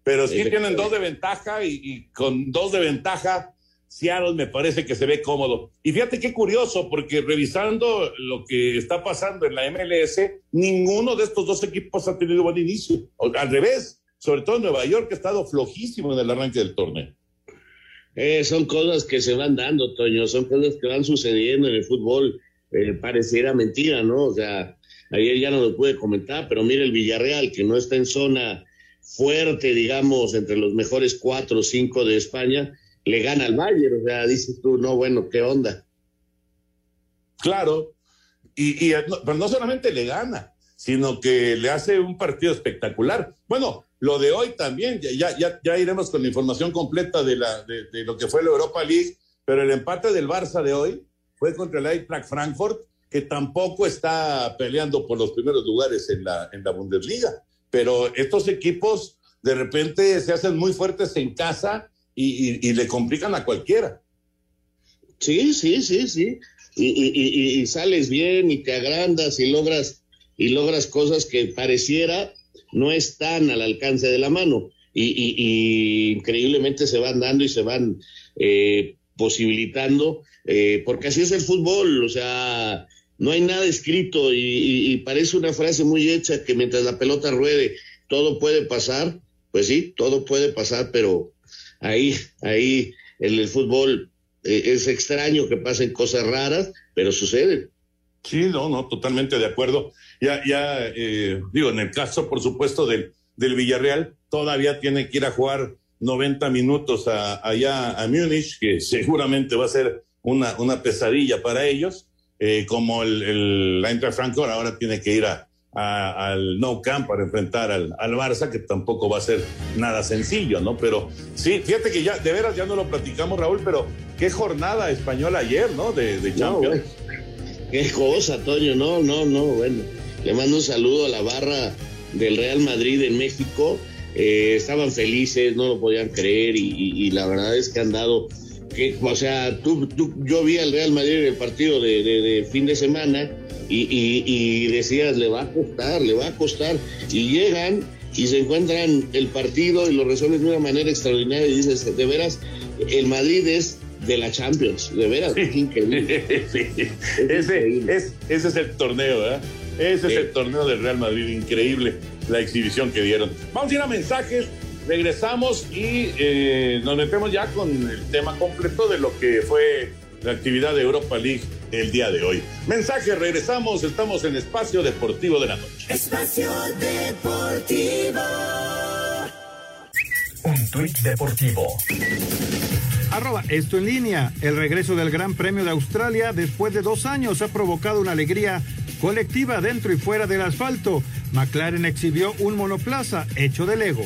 Pero sí tienen dos de ventaja y, con dos de ventaja, Seattle me parece que se ve cómodo. Y fíjate qué curioso, porque revisando lo que está pasando en la MLS, ninguno de estos dos equipos ha tenido buen inicio. Al revés, sobre todo Nueva York, que ha estado flojísimo en el arranque del torneo. Eh, son cosas que se van dando, Toño, son cosas que van sucediendo en el fútbol. Eh, pareciera mentira, ¿no? O sea, ayer ya no lo pude comentar, pero mire el Villarreal, que no está en zona fuerte, digamos, entre los mejores cuatro o cinco de España, le gana al Bayern. O sea, dices tú, no, bueno, ¿qué onda? Claro, y, y pero no solamente le gana, sino que le hace un partido espectacular. Bueno, lo de hoy también, ya, ya, ya iremos con la información completa de, la, de, lo que fue la Europa League, pero el empate del Barça de hoy fue contra el Eintracht Frankfurt, que tampoco está peleando por los primeros lugares en la, en la Bundesliga. Pero estos equipos de repente se hacen muy fuertes en casa y, y, le complican a cualquiera. Sí, sí, sí, sí. Y, y, sales bien y te agrandas y logras y logras cosas que pareciera no están al alcance de la mano y, increíblemente se van dando y se van eh, posibilitando, eh, porque así es el fútbol, o sea, no hay nada escrito y, parece una frase muy hecha que mientras la pelota ruede todo puede pasar, pues sí, todo puede pasar, pero ahí, ahí en el fútbol eh, es extraño que pasen cosas raras, pero suceden. Sí, no, no, totalmente de acuerdo. Ya, ya, eh, digo, en el caso, por supuesto, del, del Villarreal, todavía tiene que ir a jugar 90 minutos allá a Múnich, que seguramente va a ser una, una pesadilla para ellos, eh, como el, el Eintracht Frankfurt ahora tiene que ir a, al No Camp para enfrentar al, al, Barça, que tampoco va a ser nada sencillo, ¿no? Pero sí, fíjate que ya, de veras, ya no lo platicamos, Raúl, pero qué jornada española ayer, ¿no? De, de Champions. qué cosa, Toño, no, no, no, bueno. Le mando un saludo a la barra del Real Madrid en México. Eh, estaban felices, no lo podían creer y, la verdad es que han dado, que, o sea, tú, yo vi al Real Madrid en el partido de, fin de semana y, y, decías, le va a costar, le va a costar. Y llegan y se encuentran el partido y lo resuelven de una manera extraordinaria y dices, de veras, el Madrid es de la Champions, de veras, es increíble. <laughs> ese, Es, ese es el torneo, ¿verdad? Ese es el torneo del Real Madrid, increíble la exhibición que dieron. Vamos a ir a mensajes, regresamos y eh, nos metemos ya con el tema completo de lo que fue la actividad de Europa League el día de hoy. Mensajes, regresamos, estamos en Espacio Deportivo de la Noche. Espacio Deportivo. Un tuit deportivo. Arroba esto en línea. El regreso del Gran Premio de Australia después de dos años ha provocado una alegría colectiva dentro y fuera del asfalto. McLaren exhibió un monoplaza hecho de Lego.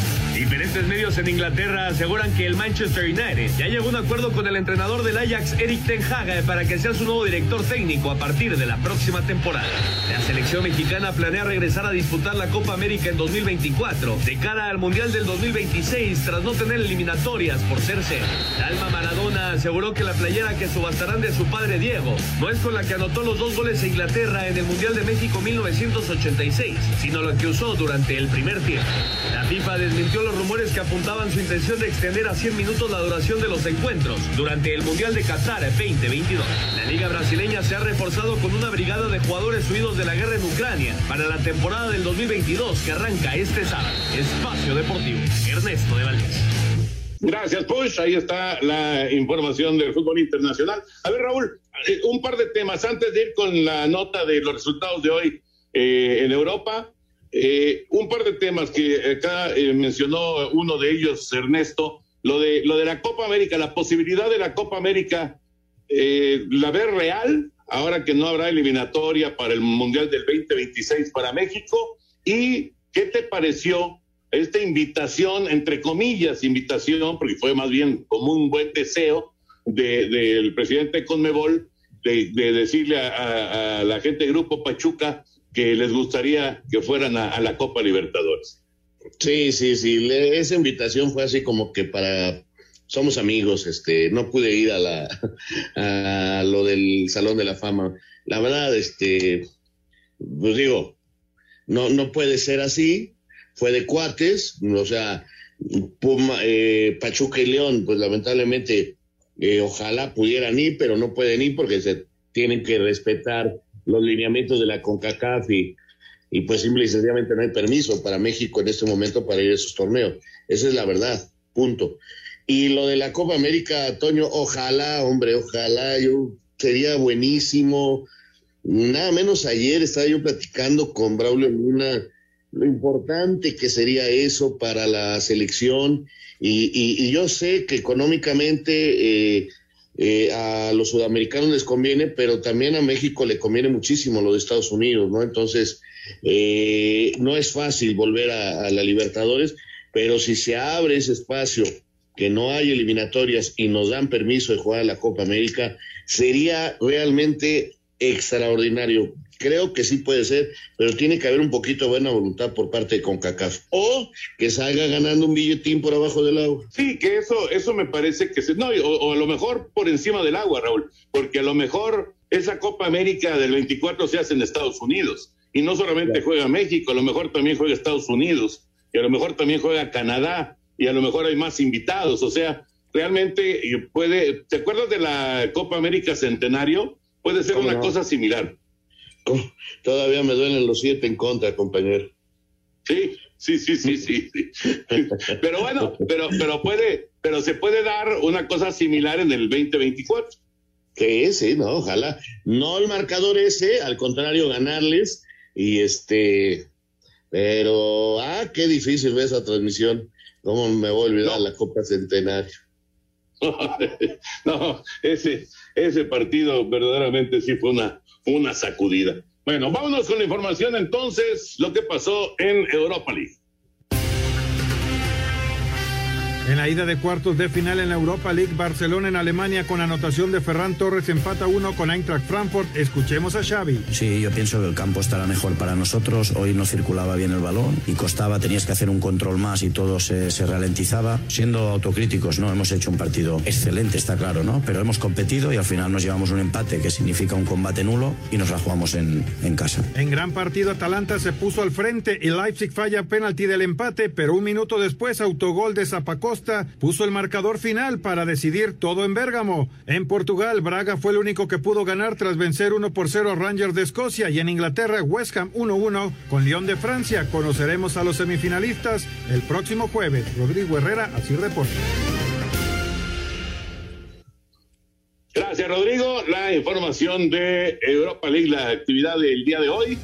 Diferentes medios en Inglaterra aseguran que el Manchester United ya llegó a un acuerdo con el entrenador del Ajax, Eric Ten Hag, para que sea su nuevo director técnico a partir de la próxima temporada. La selección mexicana planea regresar a disputar la Copa América en 2024, de cara al Mundial del 2026, tras no tener eliminatorias por ser cero. Alma Maradona aseguró que la playera que subastarán de su padre Diego no es con la que anotó los dos goles a Inglaterra en el Mundial de México 1986, sino la que usó durante el primer tiempo. La FIFA desmintió los rumores que apuntaban su intención de extender a 100 minutos la duración de los encuentros durante el Mundial de Qatar 2022. La liga brasileña se ha reforzado con una brigada de jugadores huidos de la guerra en Ucrania para la temporada del 2022 que arranca este sábado. Espacio Deportivo, Ernesto de Valdés. Gracias, Push. Ahí está la información del fútbol internacional. A ver, Raúl, eh, un par de temas antes de ir con la nota de los resultados de hoy eh, en Europa. Eh, un par de temas que acá eh, mencionó uno de ellos, Ernesto, lo de, lo de la Copa América, la posibilidad de la Copa América, eh, ¿la ve real ahora que no habrá eliminatoria para el Mundial del 2026 para México? ¿Y qué te pareció esta invitación, entre comillas, invitación, porque fue más bien como un buen deseo del presidente Conmebol de, decirle a, la gente del Grupo Pachuca que les gustaría que fueran a, la Copa Libertadores. Sí, sí, sí, esa invitación fue así como que para somos amigos, este, no pude ir a la <laughs> a lo del Salón de la Fama. La verdad, este, pues digo, no, no puede ser así, fue de cuates, o sea, Puma, eh, Pachuca y León, pues lamentablemente, eh, ojalá pudieran ir, pero no pueden ir porque se tienen que respetar los lineamientos de la CONCACAF y, y pues simple y sencillamente no hay permiso para México en este momento para ir a esos torneos. Esa es la verdad, punto. Y lo de la Copa América, Toño, ojalá, hombre, ojalá, yo sería buenísimo. Nada menos ayer estaba yo platicando con Braulio Luna lo importante que sería eso para la selección y, yo sé que económicamente eh, eh, a los sudamericanos les conviene, pero también a México le conviene muchísimo lo de Estados Unidos, ¿no? Entonces, eh, no es fácil volver a, a la Libertadores, pero si se abre ese espacio que no hay eliminatorias y nos dan permiso de jugar a la Copa América, sería realmente extraordinario. Creo que sí puede ser, pero tiene que haber un poquito de buena voluntad por parte de CONCACAF. O que salga ganando un billetín por abajo del agua. Sí, que eso, eso me parece que se. No, o, a lo mejor por encima del agua, Raúl, porque a lo mejor esa Copa América del 24 se hace en Estados Unidos. Y no solamente juega México, a lo mejor también juega Estados Unidos, y a lo mejor también juega Canadá, y a lo mejor hay más invitados. O sea, realmente puede. ¿Te acuerdas de la Copa América Centenario? Puede ser una cosa similar. Todavía me duelen los siete en contra, compañero. Sí, sí, sí, sí, sí. <laughs> pero bueno, pero, pero puede, pero se puede dar una cosa similar en el 2024. Que sí, no, ojalá. No el marcador ese, al contrario, ganarles. Y este, pero, ah, qué difícil ve esa transmisión. ¿Cómo me voy a olvidar la Copa Centenario? <laughs> no, ese, ese partido verdaderamente sí fue una, una sacudida. Bueno, vámonos con la información entonces, lo que pasó en Europa League. En la ida de cuartos de final en la Europa League, Barcelona en Alemania con anotación de Ferran Torres empata uno con Eintracht Frankfurt. Escuchemos a Xavi. Sí, yo pienso que el campo estará mejor para nosotros. Hoy no circulaba bien el balón y costaba, tenías que hacer un control más y todo se, ralentizaba. Siendo autocríticos, ¿no? Hemos hecho un partido excelente, está claro, ¿no? Pero hemos competido y al final nos llevamos un empate que significa un combate nulo y nos la jugamos en, en casa. En gran partido, Atalanta se puso al frente y Leipzig falla penalti del empate, pero un minuto después, autogol de Zapacosta puso el marcador final para decidir todo en Bérgamo. En Portugal, Braga fue el único que pudo ganar tras vencer 1 por 0 a Rangers de Escocia y en Inglaterra, West Ham 1-1 con Lyon de Francia. Conoceremos a los semifinalistas el próximo jueves. Rodrigo Herrera, así reporta. Gracias, Rodrigo. La información de Europa League, la actividad del día de hoy.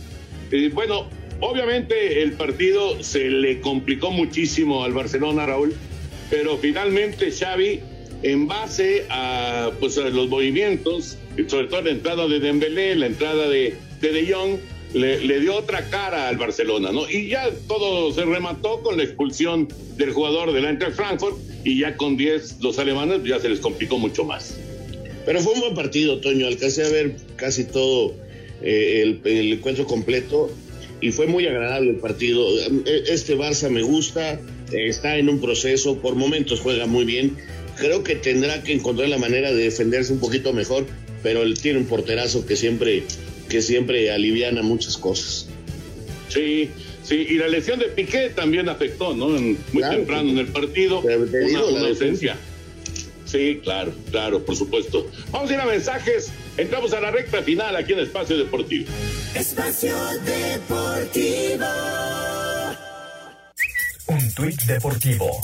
Eh, bueno, obviamente el partido se le complicó muchísimo al Barcelona, Raúl pero finalmente Xavi, en base a, pues, a los movimientos, sobre todo la entrada de Dembélé, la entrada de De, de Jong, le, dio otra cara al Barcelona, ¿no? Y ya todo se remató con la expulsión del jugador del Eintracht Frankfurt y ya con 10 los alemanes ya se les complicó mucho más. Pero fue un buen partido, Toño. Alcancé a ver casi todo eh, el, el, encuentro completo y fue muy agradable el partido. Este Barça me gusta está en un proceso, por momentos juega muy bien. Creo que tendrá que encontrar la manera de defenderse un poquito mejor, pero él tiene un porterazo que siempre, que siempre aliviana muchas cosas. Sí, sí, y la lesión de Piqué también afectó, ¿no? muy temprano en el partido, una, una ausencia. Sí, claro, claro, por supuesto. Vamos a ir a mensajes. Entramos a la recta final aquí en Espacio Deportivo. Espacio Deportivo. Tuit deportivo.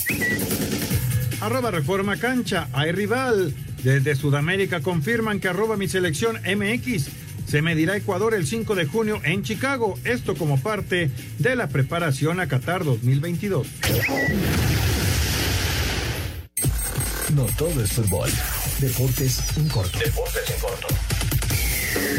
Arroba Reforma Cancha, hay rival. Desde Sudamérica confirman que arroba mi selección MX se medirá Ecuador el 5 de junio en Chicago, esto como parte de la preparación a Qatar 2022. No todo es fútbol. Deportes en corto. Deportes en corto.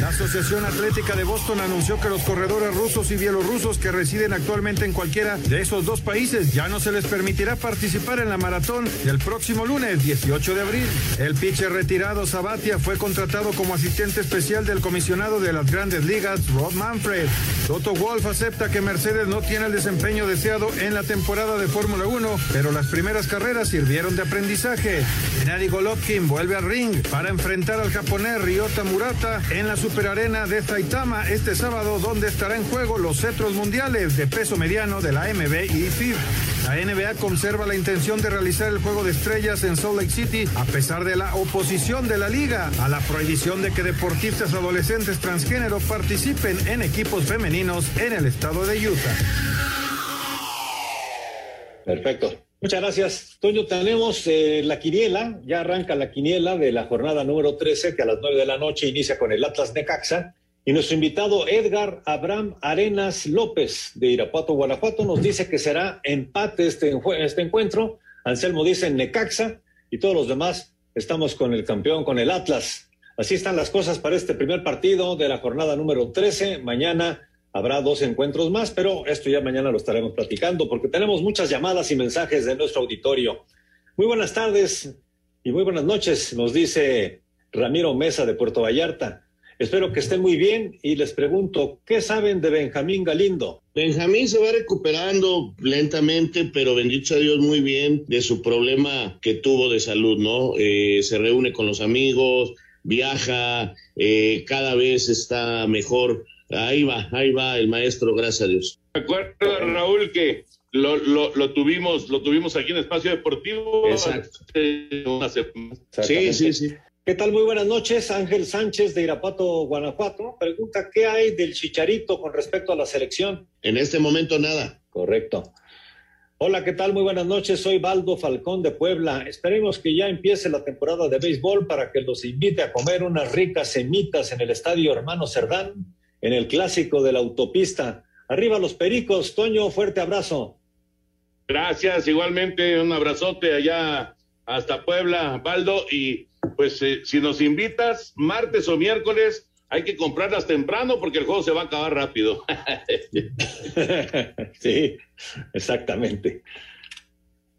La Asociación Atlética de Boston anunció que los corredores rusos y bielorrusos que residen actualmente en cualquiera de esos dos países ya no se les permitirá participar en la maratón del próximo lunes 18 de abril. El pitcher retirado Sabatia fue contratado como asistente especial del comisionado de las grandes ligas, Rod Manfred. Toto Wolf acepta que Mercedes no tiene el desempeño deseado en la temporada de Fórmula 1, pero las primeras carreras sirvieron de aprendizaje. Gennady Golovkin vuelve al ring para enfrentar al japonés Ryota Murata en la superarena de Saitama este sábado, donde estará en juego los cetros mundiales de peso mediano de la MB y FIB. La NBA conserva la intención de realizar el juego de estrellas en Salt Lake City a pesar de la oposición de la liga a la prohibición de que deportistas adolescentes transgénero participen en equipos femeninos en el estado de Utah. Perfecto. Muchas gracias. Toño, tenemos eh, la quiniela, ya arranca la quiniela de la jornada número 13, que a las 9 de la noche inicia con el Atlas Necaxa. Y nuestro invitado Edgar Abraham Arenas López de Irapuato, Guanajuato, nos dice que será empate este, este encuentro. Anselmo dice Necaxa y todos los demás estamos con el campeón, con el Atlas. Así están las cosas para este primer partido de la jornada número 13. Mañana Habrá dos encuentros más, pero esto ya mañana lo estaremos platicando porque tenemos muchas llamadas y mensajes de nuestro auditorio. Muy buenas tardes y muy buenas noches, nos dice Ramiro Mesa de Puerto Vallarta. Espero que estén muy bien y les pregunto, ¿qué saben de Benjamín Galindo? Benjamín se va recuperando lentamente, pero bendito sea Dios muy bien de su problema que tuvo de salud, ¿no? Eh, se reúne con los amigos, viaja, eh, cada vez está mejor Ahí va, ahí va el maestro, gracias a Dios. Recuerda, Raúl, que lo, lo, tuvimos, lo tuvimos aquí en Espacio Deportivo. Exacto. Sí, sí, sí. ¿Qué tal? Muy buenas noches. Ángel Sánchez de Irapuato, Guanajuato. Pregunta, ¿qué hay del Chicharito con respecto a la selección? En este momento nada. Correcto. Hola, ¿qué tal? Muy buenas noches. Soy Baldo Falcón de Puebla. Esperemos que ya empiece la temporada de béisbol para que los invite a comer unas ricas semitas en el estadio Hermano Cerdán en el clásico de la autopista. Arriba los pericos, Toño, fuerte abrazo. Gracias, igualmente un abrazote allá hasta Puebla, Baldo, y pues eh, si nos invitas martes o miércoles, hay que comprarlas temprano porque el juego se va a acabar rápido. <laughs> sí, exactamente.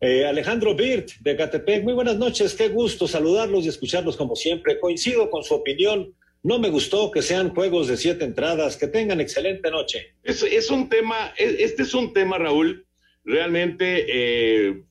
Eh, Alejandro Birt de Catepec, muy buenas noches, qué gusto saludarlos y escucharlos como siempre. Coincido con su opinión no me gustó que sean juegos de siete entradas. Que tengan excelente noche. Es, es un tema, este es un tema, Raúl, realmente, eh,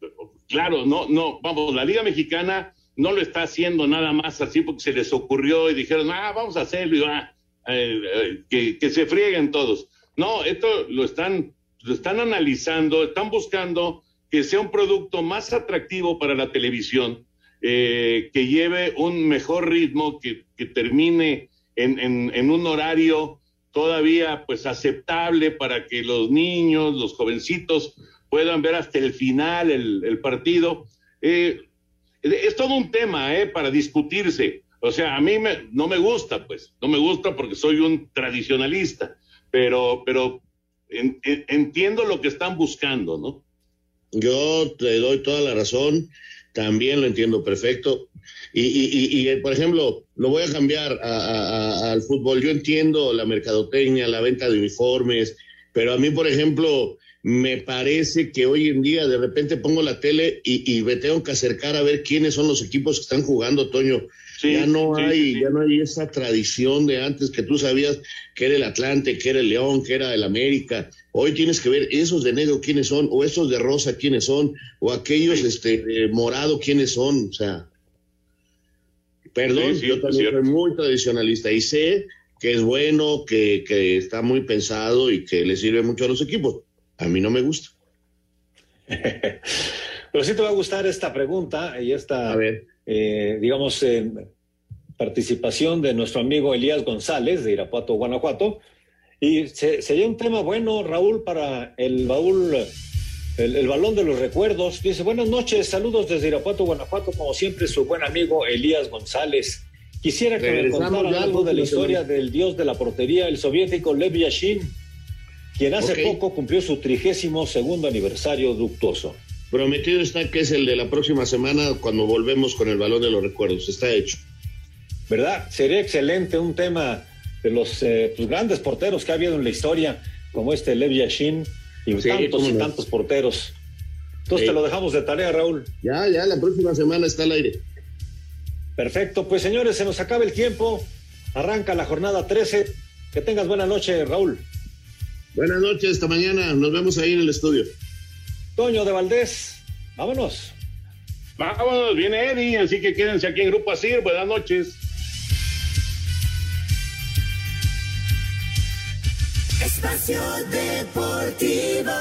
claro, no, no, vamos, la Liga Mexicana no lo está haciendo nada más así porque se les ocurrió y dijeron, ah, vamos a hacerlo y ah, eh, que, que, se frieguen todos. No, esto lo están, lo están analizando, están buscando que sea un producto más atractivo para la televisión, que lleve un mejor ritmo, que, que termine en, en, un horario todavía pues aceptable para que los niños, los jovencitos puedan ver hasta el final el, partido. Eh, es todo un tema eh, para discutirse. O sea, a mí me, no me gusta, pues, no me gusta porque soy un tradicionalista, pero, pero entiendo lo que están buscando, ¿no? Yo te doy toda la razón, también lo entiendo perfecto. Y, y, y, por ejemplo, lo voy a cambiar al fútbol. Yo entiendo la mercadotecnia, la venta de uniformes, pero a mí, por ejemplo, me parece que hoy en día de repente pongo la tele y, me tengo que acercar a ver quiénes son los equipos que están jugando, Toño. Ya no hay, ya no hay esa tradición de antes que tú sabías que era el Atlante, que era el León, que era el América. Hoy tienes que ver esos de negro quiénes son, o esos de rosa quiénes son, o aquellos este de morado quiénes son. O sea, Perdón, yo también soy muy tradicionalista y sé que es bueno, que, que, está muy pensado y que le sirve mucho a los equipos. A mí no me gusta. <laughs> Pero sí te va a gustar esta pregunta y esta, eh, digamos, eh, participación de nuestro amigo Elías González de Irapuato, Guanajuato. Y sería un tema bueno, Raúl, para el baúl el, balón de los recuerdos. Dice, buenas noches, saludos desde Irapuato, Guanajuato, como siempre, su buen amigo Elías González. Quisiera que me contara algo de la historia del dios de la portería, el soviético Lev Yashin, quien hace poco cumplió su trigésimo segundo aniversario ductuoso. Prometido está que es el de la próxima semana cuando volvemos con el balón de los recuerdos. Está hecho. ¿Verdad? Sería excelente un tema de los eh, pues, grandes porteros que ha habido en la historia, como este Lev Yashin y tantos y tantos porteros. Entonces te lo dejamos de tarea, Raúl. Ya, ya, la próxima semana está al aire. Perfecto, pues señores, se nos acaba el tiempo. Arranca la jornada 13. Que tengas buena noche, Raúl. Buenas noches, esta mañana. Nos vemos ahí en el estudio. Toño de Valdés, vámonos. Vámonos, viene Eddie, así que quédense aquí en Grupo Asir. Buenas noches. Espacio Deportivo.